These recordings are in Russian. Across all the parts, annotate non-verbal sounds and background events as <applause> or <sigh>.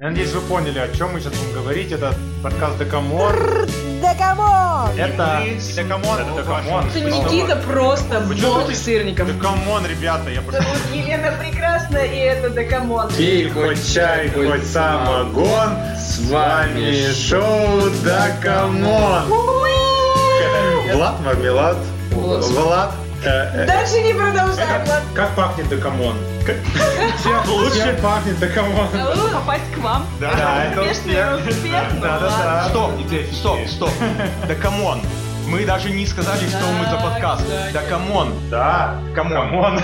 Я надеюсь, вы поняли, о чем мы сейчас будем говорить. Это подкаст Декамон. Декамон! Это Декамон. Это Декамон. Это Никита просто бог сырником. Декамон, ребята, я просто... Зовут Елена Прекрасная, и это Декамон. Пей хоть чай, хоть самогон, с вами шоу Декамон. Влад Мармелад. Влад. Э, э, Дальше не продолжаем. Как пахнет Декамон? <laughs> Чем лучше <laughs> пахнет Декамон? Алло, попасть к вам. Да, это успех. ну Да, да, да. Стоп, стоп, стоп. <laughs> Да камон. Мы даже не сказали, что мы за подкаст. Да come on. Да, come on.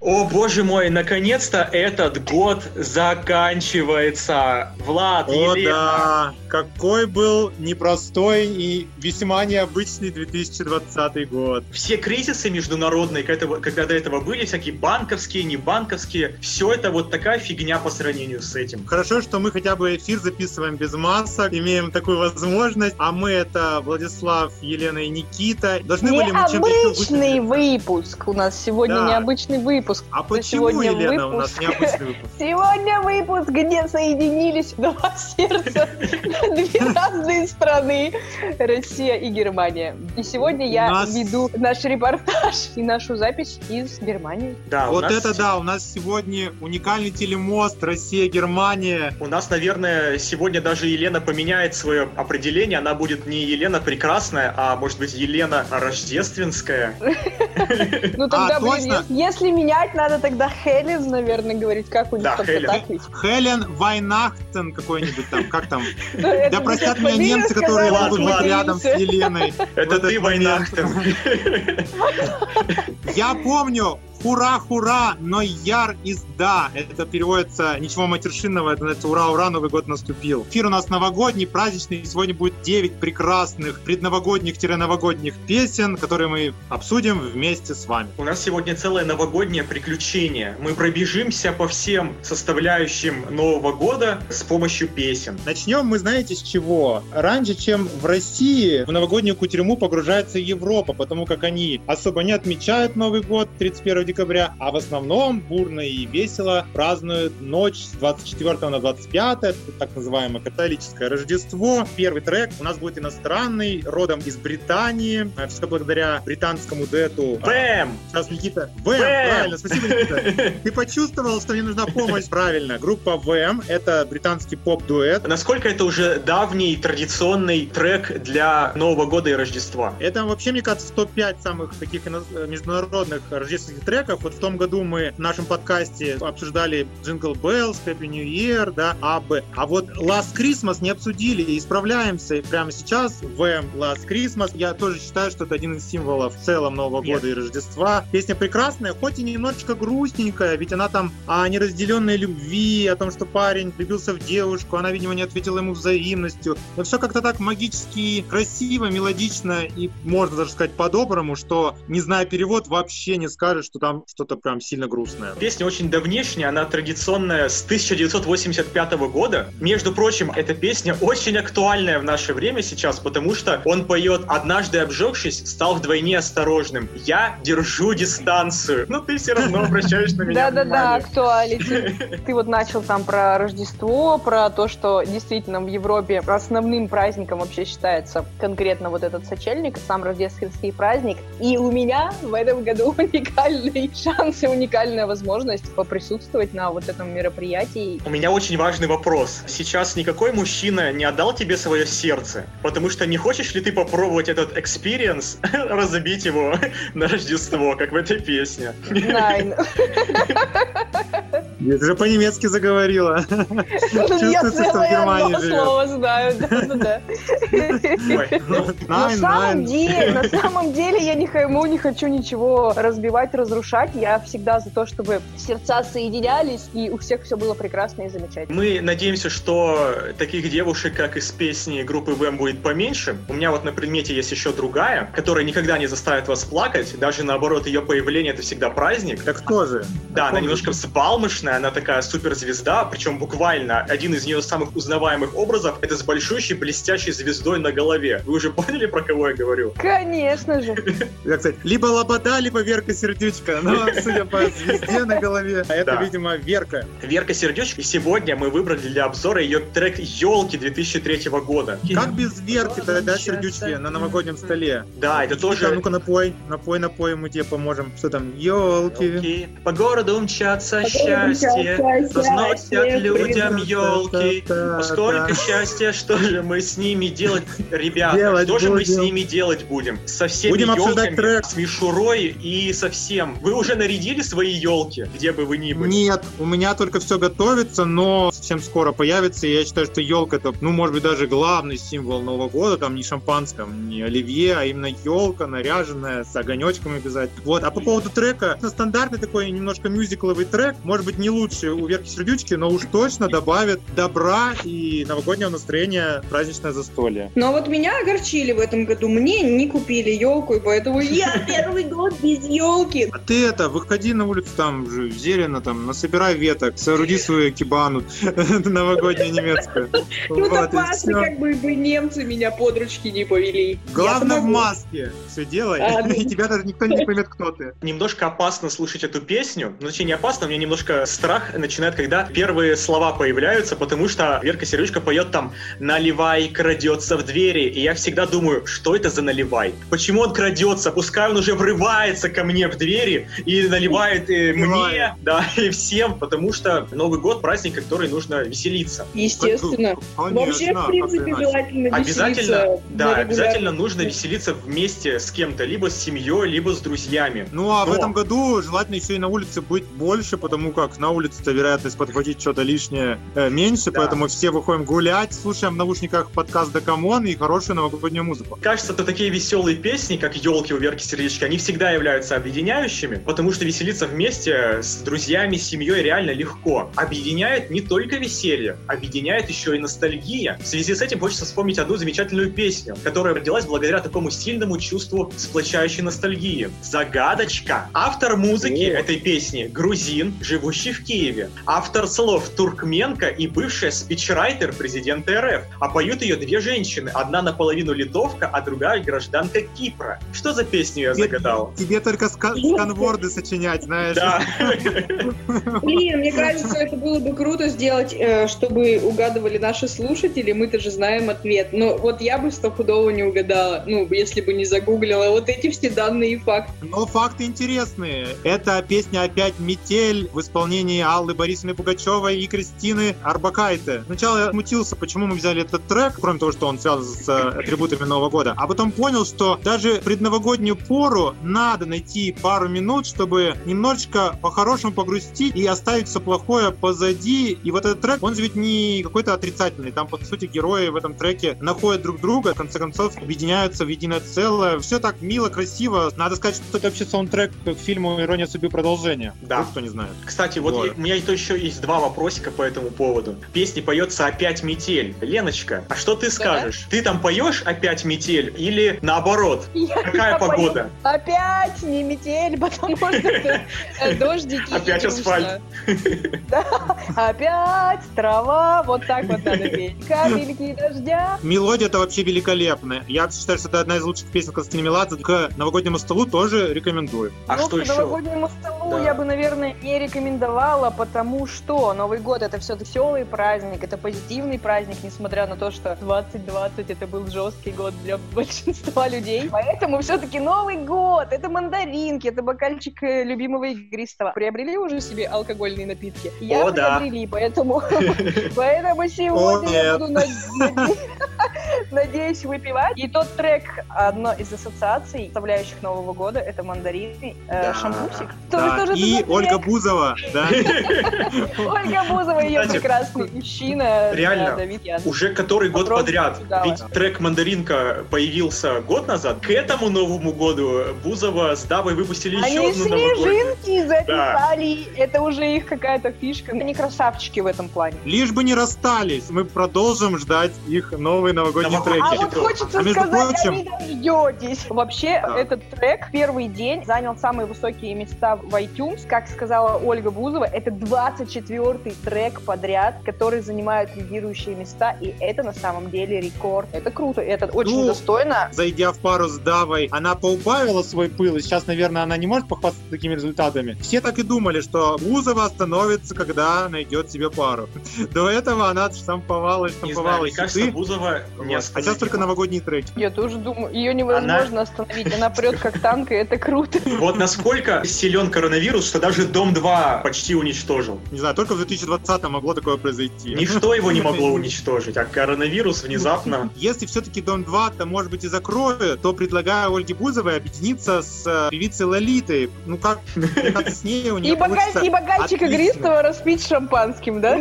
О боже мой, наконец-то этот год заканчивается. Влад, О Елена. да, какой был непростой и весьма необычный 2020 год. Все кризисы международные, когда, до этого были, всякие банковские, не банковские, все это вот такая фигня по сравнению с этим. Хорошо, что мы хотя бы эфир записываем без масок, имеем такую возможность. А мы это Владислав, Елена и Никита. Должны были мы чем-то Необычный выпуск. У нас сегодня Да. необычный выпуск. А почему, сегодня Елена, у нас выпуск. необычный выпуск? <laughs> Сегодня выпуск, где соединились два <laughs> сердца, две <laughs> разные страны, Россия и Германия. И сегодня я нас- веду наш репортаж и нашу запись из Германии. Да, Вот нас- это да, у нас сегодня уникальный телемост Россия-Германия. У нас, наверное, сегодня даже Елена поменяет свое определение. Она будет не Елена Прекрасная, а может быть Елена Рождественская. Ну тогда, А, блин, точно? ес- менять, надо тогда Хелен, наверное, говорить, как у них Да, как-то Хелен. так ведь. Хелен Вайнахтен какой-нибудь там, как там? <laughs> Ну, Да простят меня немцы, которые смирился. рядом с Еленой. Это ты, момент. Войнахтен. <laughs> <laughs> Я помню, Хура-хура, но яр из да. Это переводится ничего матершинного, это называется ура-ура, Новый год наступил. Эфир у нас новогодний, праздничный. Сегодня будет 9 прекрасных предновогодних-новогодних песен, которые мы обсудим вместе с вами. У нас сегодня целое новогоднее приключение. Мы пробежимся по всем составляющим Нового года с помощью песен. Начнем мы, знаете, с чего? Раньше, чем в России, в новогоднюю кутерьму погружается Европа, потому как они особо не отмечают Новый год 31 декабря, а в основном бурно и весело празднуют ночь с 24 на 25, это так называемое католическое Рождество. Первый трек у нас будет иностранный, родом из Британии, э, все благодаря британскому дуэту. Бэм! Сейчас Никита. Бэм! правильно, спасибо, Никита. <laughs> Ты почувствовал, что мне нужна помощь? Правильно. Группа ВМ — это британский поп-дуэт. Насколько это уже давний традиционный трек для Нового года и Рождества? Это вообще, мне кажется, в топ-5 самых таких международных рождественских треков. Вот в том году мы в нашем подкасте обсуждали Jingle Bells, Happy New Year, да, АБ. А вот Last Christmas не обсудили и исправляемся. И прямо сейчас VM Last Christmas. Я тоже считаю, что это один из символов в целом Нового Нет. года и Рождества. Песня прекрасная, хоть и немножечко грустненькая, ведь она там о неразделенной любви, о том, что парень влюбился в девушку, она, видимо, не ответила ему взаимностью. Но все как-то так магически красиво, мелодично и, можно даже сказать, по-доброму, что, не зная перевод, вообще не скажешь, что там что-то прям сильно грустное. Песня очень давнешняя, она традиционная с 1985 года. Между прочим, эта песня очень актуальная в наше время сейчас, потому что он поет «Однажды обжегшись, стал вдвойне осторожным. Я держу дистанцию». Но ты все равно обращаешь на меня Да-да-да, actuality. <laughs> Ты вот начал там про Рождество, про то, что действительно в Европе основным праздником вообще считается конкретно вот этот сочельник, сам рождественский праздник. И у меня в этом году <laughs> уникальный шанс и уникальная возможность поприсутствовать на вот этом мероприятии. У меня очень важный вопрос. Сейчас никакой мужчина не отдал тебе свое сердце, потому что не хочешь ли ты попробовать этот experience, <laughs> разбить его <laughs> на Рождество, как в этой песне? Nein. <laughs> Ты же по-немецки заговорила. Я Чувствуется, что в Германии живет. слово знаю, ну, На самом деле, на самом деле я никому не хочу ничего разбивать, разрушать. Я всегда за то, чтобы сердца соединялись и у всех все было прекрасно и замечательно. Мы надеемся, что таких девушек, как из песни группы ВМ, будет поменьше. У меня вот на предмете есть еще другая, которая никогда не заставит вас плакать. Даже наоборот, ее появление это всегда праздник. Так кто же? Да, она немножко взбалмошная, известная, она такая суперзвезда, причем буквально один из ее самых узнаваемых образов это с большущей блестящей звездой на голове. Вы уже поняли, про кого я говорю? Конечно же. <laughs> Я, кстати, либо Лобода, либо Верка Сердючка. Но, судя по <laughs> звезде на голове, а это, видимо, Верка. Верка Сердючка. И сегодня мы выбрали для обзора ее трек «Елки» 2003 года. Как без Верки-то, да, Сердючки на новогоднем столе? Да, это А тоже... ну-ка напой, напой, напой, мы тебе поможем. Что там? Елки. Ёлки, По городу мчатся счастье, разносят людям елки. Сколько счастья, что же мы с ними делать, ребята? Что же мы с ними делать будем? Со всеми Будем обсуждать елками, трек. с мишурой и со всем. Вы уже нарядили свои елки, где бы вы ни были? Нет, у меня только все готовится, но совсем скоро появится. И я считаю, что елка это, ну, может быть, даже главный символ Нового года. Там не шампанское, не оливье, а именно елка наряженная с огонечками обязательно. Вот. А по поводу трека, это стандартный такой немножко мюзикловый трек. Может быть, не лучше у Верки Сердючки, но уж точно добавит добра и новогоднего настроения праздничное застолье. Но вот меня огорчили в этом году. Мне не купили елку, и поэтому я <laughs> первый год без елки. А ты это, выходи на улицу, там же зелено, там, насобирай веток, сооруди свою кибану <laughs> новогоднюю немецкую. Ну, Вот, и опасно, всё. как бы бы немцы меня под ручки не повели. Главное в маске все делай, А, ну. <laughs> и тебя даже никто не поймет, кто ты. Немножко опасно слушать эту песню. Ну, точнее, не опасно, у меня немножко страх начинает, когда первые слова появляются, потому что Верка Сердючка поет там «Наливай крадется в двери», и я всегда думаю, что это за наливай? Почему он крадется? Пускай он уже врывается ко мне в двери и наливает э, мне, да, <laughs> и всем, потому что Новый год праздник, который нужно веселиться. Естественно. Конечно, Вообще, в принципе, желательно Обязательно, веселиться да, обязательно нужно веселиться вместе с кем-то, либо с семьей, либо с друзьями. Ну а в Но- этом году желательно еще и на улице быть больше, потому как на улице-то вероятность подхватить что-то лишнее э, меньше, Да. поэтому все выходим гулять, слушаем в наушниках подкаст Дакамон и хорошую новогоднюю музыку. Кажется, то такие веселые песни, как елки у Верки Сердечки, они всегда являются объединяющими, потому что веселиться вместе с друзьями, с семьей реально легко. Объединяет не только веселье, объединяет еще и ностальгия. В связи с этим хочется вспомнить одну замечательную песню, которая родилась благодаря такому сильному чувству сплочающей ностальгии. Загадочка. Автор музыки О. этой песни грузин, живущий в Киеве. Автор слов туркменка и бывшая спичрайтер президента РФ. А поют ее две женщины. Одна наполовину литовка, а другая гражданка Кипра. Что за песню я Тебе- загадал? Тебе только ска- сканворды сочинять, знаешь. Да. <laughs> Блин, мне кажется, это было бы круто сделать, э, чтобы угадывали наши слушатели. Мы-то же знаем ответ. Но вот я бы стопудово не угадала, ну, если бы не загуглила вот эти все данные и факты. Но факты интересные. Это песня опять «Метель» в исполнении Аллы Борисовны Пугачевой и Кристины Арбакайте. Сначала я смутился, почему мы взяли этот трек, кроме того, что он связан с э, атрибутами Нового года. А потом понял, что даже предновогоднюю пору надо найти пару минут, чтобы немножечко по-хорошему погрустить и оставить все плохое позади. И вот этот трек, он же ведь не какой-то отрицательный. Там, по сути, герои в этом треке находят друг друга, в конце концов, объединяются в единое целое. Все так мило, красиво. Надо сказать, что это вообще саундтрек к фильму «Ирония судьбы. Продолжение». Да. Вдруг кто не знает. Кстати, вот Вот. я- у меня то еще есть два вопросика по этому поводу. В песне поется «Опять метель». Леночка, а что ты скажешь? Ты там поешь «Опять метель» или наоборот? Я- Какая погода? пою, Опять не метель, потому что <laughs> дождики. Опять асфальт. Да, опять трава, вот так вот надо петь. <laughs> Капельки дождя. Мелодия это вообще великолепная. Я считаю, что это одна из лучших песен Константина Меладзе. К новогоднему столу тоже рекомендую. А ну, что к еще? новогоднему столу Да. я бы, наверное, не рекомендовала, потому что Новый год это все веселый праздник, это позитивный праздник, несмотря на то, что 2020 это был жесткий год для большинства людей. Поэтому все-таки Новый год, это мандаринки, это бокальчик э, любимого игристого. Приобрели уже себе алкогольные напитки? Я О, да. приобрели, поэтому, <laughs> поэтому сегодня я буду над- наде- <laughs> надеюсь выпивать. И тот трек, одно из ассоциаций, составляющих Нового года, это мандарины, Да. шампусик. И. <laughs> Ольга Бузова. Да. Ольга Бузова, ее прекрасный мужчина. реально. Уже который год подряд. Ведь трек «Мандаринка» появился год назад. К этому Новому году Бузова с Давой выпустили еще Они одну новогоднюю. снежинки записали. Это уже их какая-то фишка. Они красавчики в этом плане. Лишь бы не расстались. Мы продолжим ждать их новый новогодний новогоднем треке. А вот хочется А между сказать, прочим- а дождетесь. Вообще, Да. этот трек первый день занял самые высокие места в iTunes. Как сказала Ольга Бузова, это 24-й трек подряд, который занимает лидирующие места, и это на самом деле рекорд. Это круто, это очень Ну, достойно. Зайдя в пару с Давой, она поубавила свой пыл, и сейчас, наверное, она не может похвастаться такими результатами. Все так и думали, что Бузова остановится, когда найдет себе пару. <laughs> До этого она штамповала, Не знаю, штамповала мне кажется, хиты. Бузова не Вот. А сейчас только новогодние треки. Я тоже думаю, ее невозможно остановить. Она прет как танк, и это круто. <laughs> Вот насколько силен коронавирус, что даже Дом 2 почти уничтожил. Не знаю, только в 2020 могло такое произойти. Ничто его не <laughs> могло уничтожить, а коронавирус внезапно... Если все-таки Дом 2 то может быть и закроют, то предлагаю Ольге Бузовой объединиться с э, певицей Лолитой. Ну как, кажется, с ней у нее И, получится и бокальчик игристого распить шампанским, да?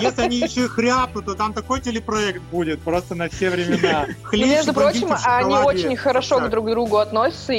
Если они еще и хряпнут, то там такой телепроект будет просто на все времена. <laughs> Между прочим, они очень хорошо Так. к друг другу относятся.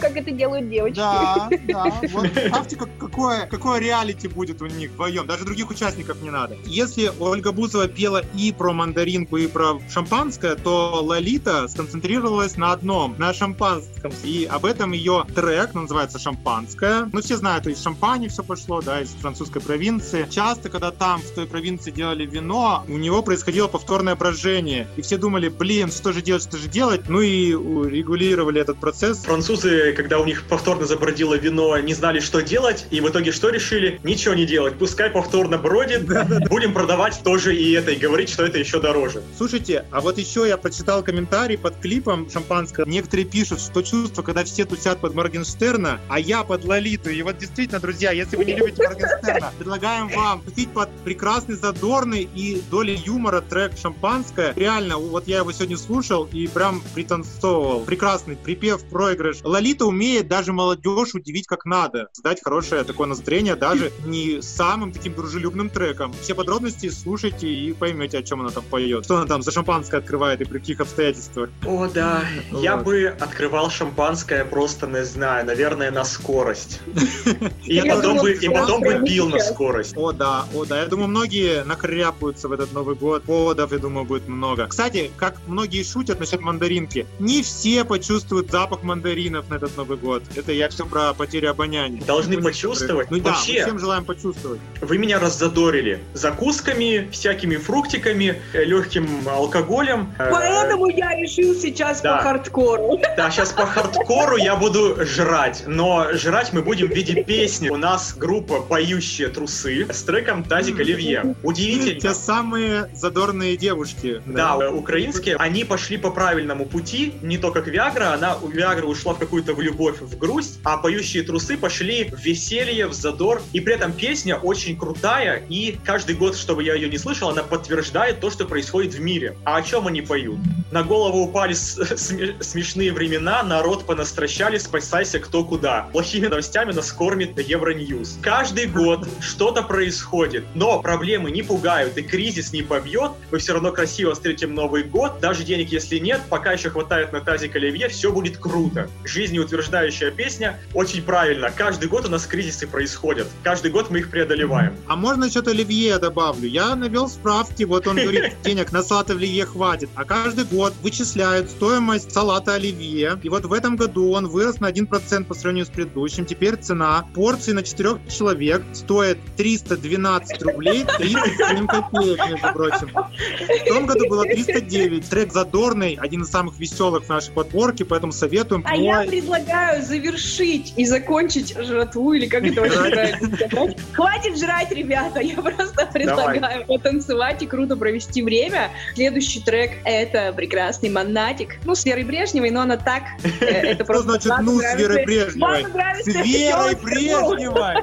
Как это делают девочки. Да, да. <laughs> Вот представьте, как- какое, какое реалити будет у них вдвоем. Даже других участников не надо. Если Ольга Бузова пела и про мандаринку, и про шампанское, то Лолита сконцентрировалась на одном, на шампанском. И об этом ее трек называется «Шампанское». Ну, все знают, из Шампани все пошло, да, из французской провинции. Часто, когда там, в той провинции делали вино, у него происходило повторное брожение. И все думали, блин, что же делать, что же делать? Ну и регулировали этот процесс. Французы, когда у них повторно забродило вино, не знали, что делать, и в итоге что решили? Ничего не делать. Пускай повторно бродит, будем продавать тоже и это, и говорить, что это еще дороже. Слушайте, а вот еще я прочитал комментарий под клипом «Шампанское». Некоторые пишут, что чувство, когда все тусят под Моргенштерна, а я под Лолиту. И вот действительно, друзья, если вы не любите Моргенштерна, предлагаем вам тусить под прекрасный, задорный и долей юмора трек «Шампанское». Реально, вот я его сегодня слушал и прям пританцовывал. Прекрасный припев, проигрыш. Лолита умеет даже молодежь удивить как надо. Создать хорошее такое настроение даже не самым таким дружелюбным треком. Все подробности слушайте и поймете, о чем она там поет. Что она там за шампанское открывает и при каких обстоятельствах. О, да. Я Вот. бы открывал шампанское просто, не знаю, наверное, на скорость. <laughs> И Я потом бы, и потом бы прямо пил на сейчас. Скорость. О, да, о, да. Я думаю, многие нахряпаются в этот Новый год. Поводов, я думаю, будет много. Кстати, как многие шутят насчет мандаринки, не все почувствуют запах мандаринов на этот Новый год. Это я все про потерю обоняния. Должны почувствовать. Ну да, мы Вообще, всем желаем почувствовать. Вы меня раззадорили закусками, всякими фруктиками, э, легким алкоголем. Э, Поэтому я решил сейчас Да. по хардкору. <laughs> Да, сейчас по хардкору я буду жрать, но жрать мы будем в виде песни. У нас группа «Поющие трусы» с треком «Тазик Оливье». Те Удивительно. самые задорные девушки. Да, украинские, они пошли по правильному пути, не то как Виагра, она у Виагры ушла в какую-то в любовь, в грусть, а поющие трусы пошли в веселье, в задор, и при этом песня очень крутая, и каждый год, чтобы я ее не слышал, она подтверждает то, что происходит в мире. А о чем они поют? На голову упали <laughs> смешные времена, народ понастращали, спасайся кто куда. Плохими новостями нас кормит Евроньюз. Каждый год что-то происходит, но проблемы не пугают и кризис не побьет. Мы все равно красиво встретим Новый год. Даже денег, если нет, пока еще хватает на тазик оливье, все будет круто. Жизнеутверждающая песня очень правильно. Каждый год у нас кризисы происходят. Каждый год мы их преодолеваем. А можно что-то Оливье добавлю? Я навел справки, вот он говорит, <laughs> денег на салат Оливье хватит. А каждый год вычисляют стоимость салата Оливье. И вот в этом году он вырос на 1% по сравнению с предыдущим. Теперь цена порции на 4 человек стоит 312 рублей 37 копеек, между прочим. В том году было 309. Трек задорный, один из самых веселых в нашей подборке, поэтому советуем. А я предлагаю завершить и закончить жратву, или как это Жрать. правильно. Хватит жрать, ребята, я просто предлагаю потанцевать и круто провести время. Следующий трек — это прекрасный «Монатик». Ну, с Верой Брежневой, но она так, э, <laughs> это Что просто... значит «ну» с Верой Брежневой? С Верой Брежневой!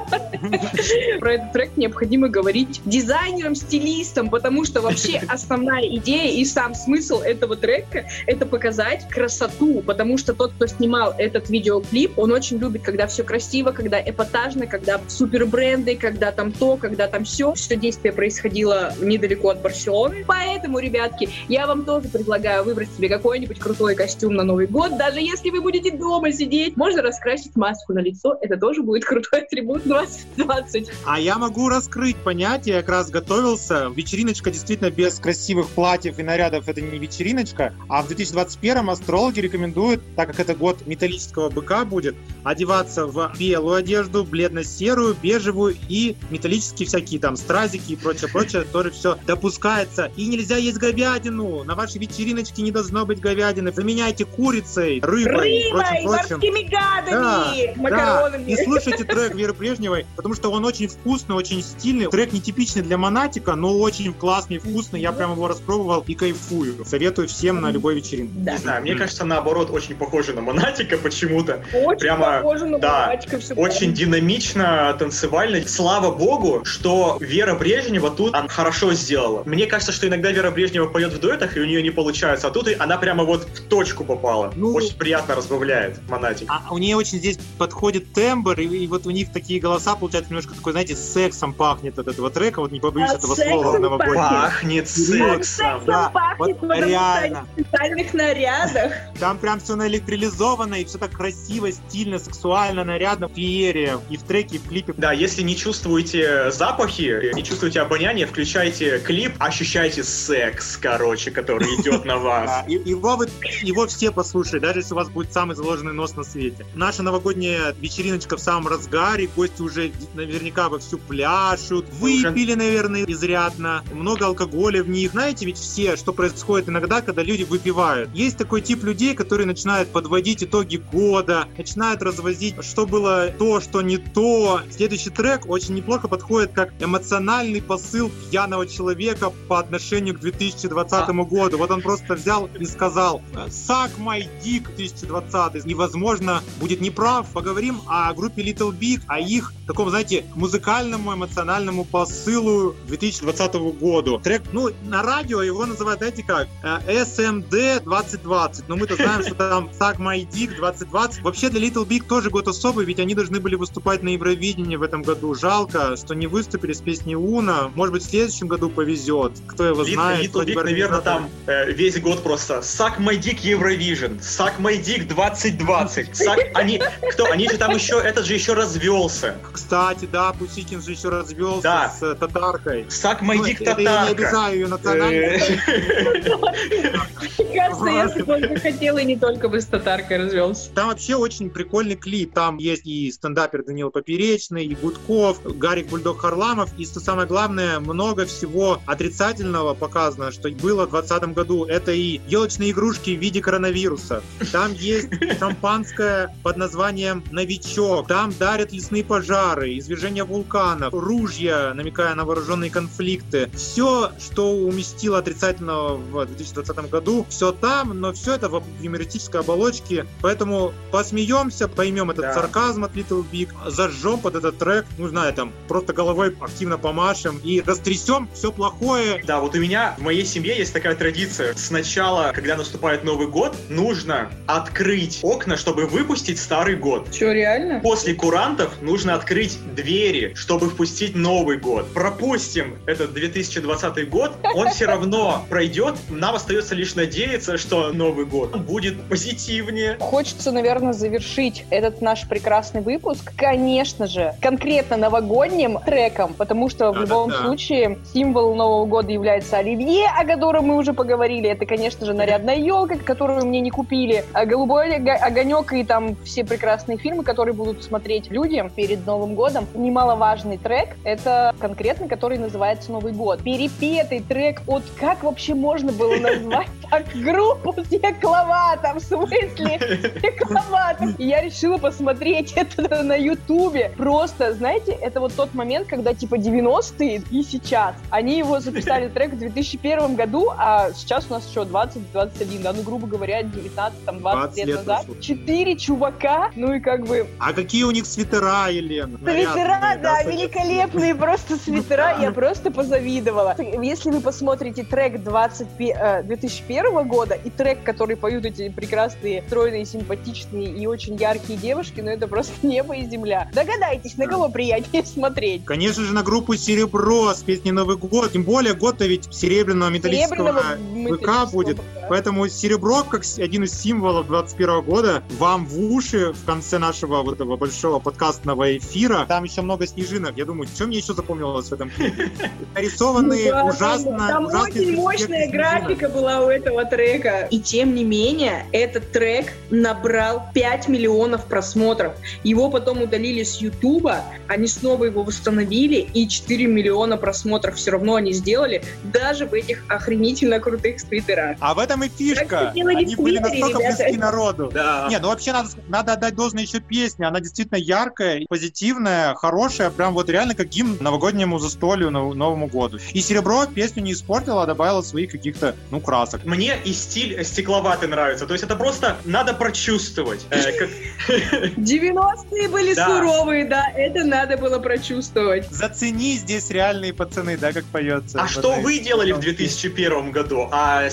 про <laughs> этот трек необходимо говорить дизайнерам, стилистам, потому что вообще <laughs> основная идея и сам смысл этого трека — это показать красоту, потому что тот, кто снимал этот видеоклип, он очень любит, когда все красиво, когда эпатажно, когда супер бренды, когда там то, когда там все. Все действие происходило недалеко от Барселоны. Поэтому, ребятки, я вам тоже предлагаю выбрать себе какой-нибудь крутой костюм на Новый год. Даже если вы будете дома сидеть, можно раскрасить маску на лицо. Это тоже будет крутой атрибут <laughs> 2020. А я могу раскрыть понятие, я как раз готовился. Вечериночка действительно без красивых платьев и нарядов это не вечериночка. А в 2021 астрологи рекомендуют, так как это год металлического быка будет, одеваться в белую одежду, бледно-серую, бежевую и металлические всякие там стразики и прочее-прочее тоже все допускается. И нельзя есть говядину. На вашей вечериночке не должно быть говядины. Заменяйте курицей, рыбой, и Рыбой, прочим, прочим. морскими гадами, Да, макаронами. И слушайте трек Веры Брежневой, потому что он очень вкусный, очень стильный. Трек нетипичный для монатика, но очень классный, вкусный. Я прям его распробовал и кайфую. Советую всем на любой вечеринке. Да. Не знаю, мне кажется, наоборот, очень похоже на Монатика почему-то. Очень Прямо, похоже на да, мальчика, всё Очень динамично, танцевально. Слава богу, что Вера Брежнева тут она хорошо сделала. Мне кажется, что иногда Вера Брежнева поет в дуэтах, и у нее не получается. А тут и она прямо вот в точку попала. Ну, Очень приятно разбавляет Монатик. А у нее очень здесь подходит тембр, и, и вот у них такие голоса, получается, немножко такой, знаете, сексом пахнет от этого трека, вот не побоюсь А этого слова новогоднего. Пахнет сексом. Да, пахнет, вот реально. в специальных нарядах. Там прям все наэлектролизовано, и все так красиво, стильно, сексуально, нарядно, феерия. И в треке, и в клипе. Да, если не чувствуете запахи, не чувствуете обоняние, включайте клип, ощущайте секс, короче, который идет на <laughs> вас. и- его, вы- его все послушают, даже если у вас будет самый заложенный нос на свете. Наша новогодняя вечериночка в самом разгаре, гости уже наверняка вовсю пляшут, выпили, наверное, изрядно, много алкоголя в них. Знаете ведь все, что происходит иногда, когда люди выпивают. Есть такой тип людей, которые начинают подводить итоги года, начинают развозить, что было то, что не то. Следующий трек очень неплохо подходит как эмоциональный посыл пьяного человека по отношению к 2020 году. Вот он просто взял и сказал «Suck my dick 2020». И, возможно, будет неправ. Поговорим о группе Little Big, о их таком, знаете, музыкальному, эмоциональному посылу 2020 году. Трек, ну, на радио его называют, знаете как, э, SMD 2020. Но мы-то знаем, что там Suck my dick 2020. Вообще для Little Big тоже год особый, ведь они должны были выступать на Евровидении в этом году. Жалко, что не выступили с песней Уна. Может быть, в следующем году повезет. Кто его Лит- знает. Little Big, наверное, там э, весь год просто Suck My Dick Eurovision, Suck My Dick 2020. Suck... Они, кто? Они же там еще, этот же еще развелся. Кстати, да, Пусикин же еще развелся Да. с э, татаркой. Suck My Ну, это я не Татарка. обижаю ее национальность. Э, Мне кажется, я бы только хотела и не только бы с татаркой развелся. Там вообще очень прикольный клип. Там есть и стендапер Данил Поперечный, и Гудков, Гарик Бульдог Харламов. И что самое главное, много всего отрицательного показано, что было в 2020 году. Это и елочные игрушки в виде коронавируса. Там есть шампанское под названием «Новичок». Там дарят лесные пожары, извержение вулканов, ружья, намекая на вооруженные конфликты. Все, что уместило отрицательного в 2020 году, все там, но все это в юмористической оболочке. Поэтому посмеемся, поймем этот Да. сарказм от Little Big, зажжем под этот трек, ну, знаю, там, просто головой активно помашем и растрясем все плохое. Да, вот у меня в моей семье есть такая традиция. Сначала, когда наступает Новый год, нужно открыть окна, чтобы выпустить Старый год. Че, реально? После курантов нужно открыть двери, чтобы впустить Новый год. Пропустим этот 2020 год, он все равно пройдет. Нам остается лишь надеяться, что Новый год будет позитивнее. Хочется, наверное, завершить этот наш прекрасный выпуск, конечно же, конкретно новогодним треком, потому что в любом Да-да-да. случае символ Нового года является оливье, о котором мы уже поговорили. Это, конечно же, нарядная елка, которую мне не купили, а голубой ого- огонек и там все прекрасные фильмы, которые будут смотреть люди перед Новым годом. Немаловажный трек, это конкретно, который называется Новый год. Перепетый трек от как вообще можно было назвать <laughs> так группу Стекловата, в смысле Стекловата. И я решила посмотреть <laughs> это на Ютубе. Просто, знаете, это вот тот момент, когда типа 90-е и сейчас. Они его записали трек в 2001 году, а сейчас у нас еще 20-21, да, ну, грубо говоря, 19, там, 20, 20 лет, лет назад. прошло. Четыре чувака, ну и как бы А какие у них свитера, Елена? Свитера, Нарядные, да, этим- великолепные просто свитера, я просто позавидовала. Если вы посмотрите трек 20, пе- э, 2001 года и трек, который поют эти прекрасные, стройные, симпатичные и очень яркие девушки, ну это просто <laughs> небо и земля. Догадайтесь, на кого приятнее <laughs> смотреть. Конечно же, на группу «Серебро» с песней «Новый год». Тем более, год-то ведь серебряного металлического ВК будет. Поэтому серебро, как один из символов 21 года, вам в уши в конце нашего вот этого большого подкастного эфира. Там еще много снежинок. Я думаю, что мне еще запомнилось в этом клипе? <laughs> Нарисованные Ну да, ужасно... Там, ужасные очень мощная графика была у этого трека. И тем не менее, этот трек набрал 5 миллионов просмотров. Его потом удалили с Ютуба, они снова его восстановили, и 4 миллиона просмотров все равно они сделали, даже в этих охренительно крутых твиттерах. А в этом и фишка. Они были настолько ребята. близки народу. Да. Не, ну вообще надо, надо отдать должное еще песне. Она действительно яркая, позитивная, хорошая, прям вот реально как гимн новогоднему застолью, нов- Новому году. И Серебро песню не испортила, а добавила своих каких-то, ну, красок. Мне и стиль стекловатый нравится. То есть это просто надо прочувствовать. Э, как- <laughs> 90-е были Да. суровые, да, это надо было прочувствовать. Зацени здесь реальные пацаны, да, как поется. А что вы делали в этой песне. 2001 году? А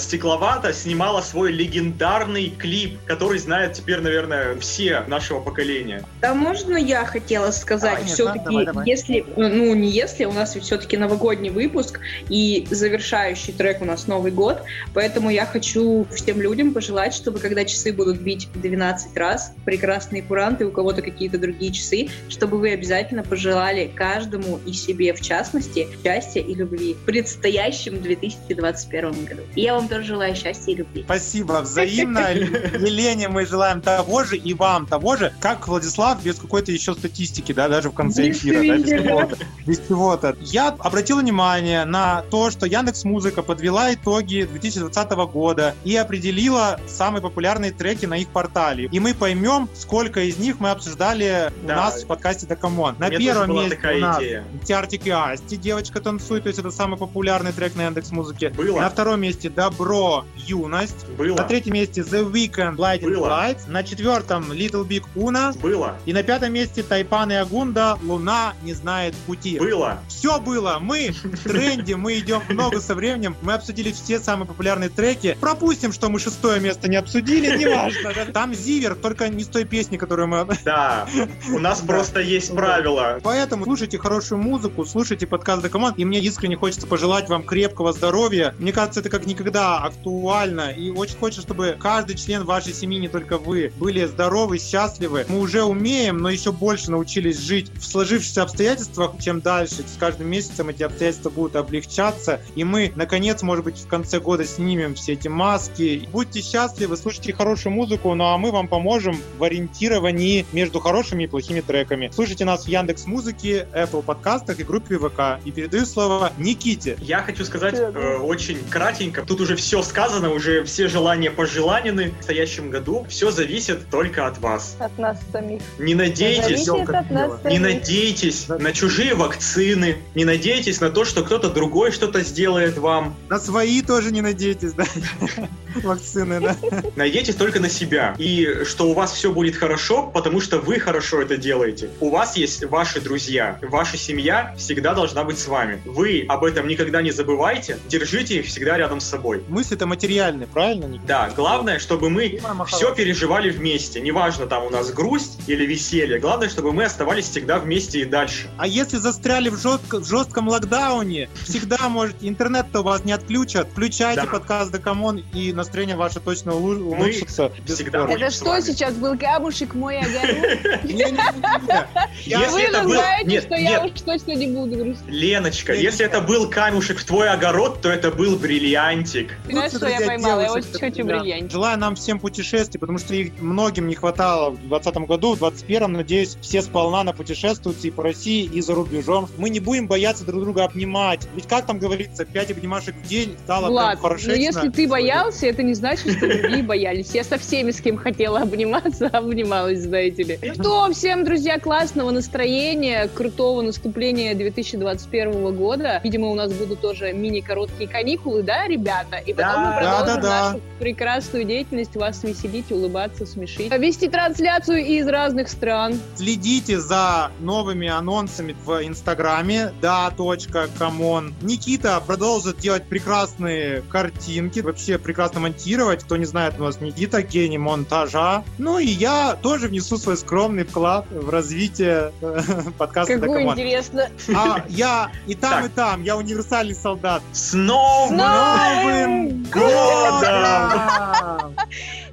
Снимала свой легендарный клип, который знают теперь, наверное, все нашего поколения. Да можно я хотела сказать, нет, все-таки, давай. если, ну не если, у нас ведь все-таки новогодний выпуск и завершающий трек у нас Новый год, поэтому я хочу всем людям пожелать, чтобы когда часы будут бить 12 раз, прекрасные куранты, у кого-то какие-то другие часы, чтобы вы обязательно пожелали каждому и себе в частности счастья и любви в предстоящем 2021 году. И я вам тоже желаю счастья и любви. Спасибо, взаимно. <laughs> Елене мы желаем того же и вам того же, как Владислав без какой-то еще статистики, да, даже в конце эфира, да, без какого-то, без чего-то. Я обратил внимание на то, что Яндекс Музыка подвела итоги 2020 года и определила самые популярные треки на их портале. И мы поймем, сколько из них мы обсуждали у Да. нас в подкасте Дакамон. На У тоже первом месте такая у нас идея. Артик и Асти, девочка танцует, то есть это самый популярный трек на Яндекс Музыке. Было. На втором месте Добро, Юность. Было. На третьем месте The Weeknd, Blinding Было. Lights. На четвертом Little Big Uno. Было. И на пятом месте Тайпан и Агунда Луна не знает пути. Было. Все было. Мы в тренде, мы идем в ногу со временем. Мы обсудили все самые популярные треки. Пропустим, что мы шестое место не обсудили, неважно. Там Zivert, только не с той песни, которую мы... Да. У нас просто есть правила. Поэтому слушайте хорошую музыку, слушайте подкаст Декоманд, и мне искренне хочется пожелать вам крепкого здоровья. Мне кажется, это как никогда актуально, и очень хочется, чтобы каждый член вашей семьи, не только вы, были здоровы, счастливы. Мы уже умеем, но еще больше научились жить в сложившихся обстоятельствах, чем дальше. С каждым месяцем эти обстоятельства будут облегчаться, и мы, наконец, может быть, в конце года снимем все эти маски. Будьте счастливы, слушайте хорошую музыку, ну а мы вам поможем в ориентировании между хорошими и плохими треками. Слушайте нас в Яндекс Музыке, Apple подкастах и группе ВК. И передаю слово Никите. Я хочу сказать э, очень кратенько. Тут уже все сказано, уже все желания пожеланены. В настоящем году все зависит только от вас. От нас самих. Не надейтесь, Зависит от нас не надейтесь на чужие вакцины, не надейтесь на то, что кто-то другой что-то сделает вам. На свои тоже не надейтесь, да? <laughs> Вакцины, да? Надейтесь только на себя. И что у вас все будет хорошо, потому что вы хорошо это делаете. У вас есть ваши друзья. Ваша семья всегда должна быть с вами. Вы об этом никогда не забывайте. Держите их всегда рядом с собой. Мысли-то материальные, правильно, Никита? Да, главное, чтобы мы все переживали вместе. Неважно, там у нас грусть или веселье. Главное, чтобы мы оставались всегда вместе и дальше. А если застряли в, жестко- в жестком локдауне, всегда можете, интернет-то у вас не отключат. Включайте Да. подкаст Декамон, и настроение ваше точно улу- улучшится. всегда Это что сейчас был камушек в мой огород? Вы это же был- знаете, нет, что я уж точно не буду грустить. Леночка, если это был камушек в твой огород, то это был бриллиантик. Знаешь, Лучше, что я поймала? Я очень хочу да. бриллиант. Желаю нам всем путешествий, потому что их многим не хватало в 2020 году, в 2021, надеюсь, все сполна на путешествуют и по России, и за рубежом. Мы не будем бояться друг друга обнимать. Ведь как там говорится, 5 обнимашек в день стало Влад, но хорошечно. если ты боялся, это не значит, что другие боялись. Я со всеми, с кем хотела обниматься, <laughs> обнималась, знаете ли. Что, всем, друзья, классного настроения, крутого наступления 2021 года. Видимо, у нас будут тоже мини-короткие каникулы, да, ребята? И потом Да, мы продолжим да, да, да. нашу прекрасную деятельность, вас веселить, улыбаться, смешить. Вести трансляцию из разных стран. Следите за новыми анонсами в Инстаграме да.камон. Никита продолжит делать прекрасные картинки, вообще прекрасно монтировать. Кто не знает, у нас Никита гений монтажа. Ну и я тоже внесу свой скромный вклад в развитие э, <laughs> подкаста Какую интересно. А <laughs> я и там, и там. Я универсальный солдат. С Новым годом! <laughs>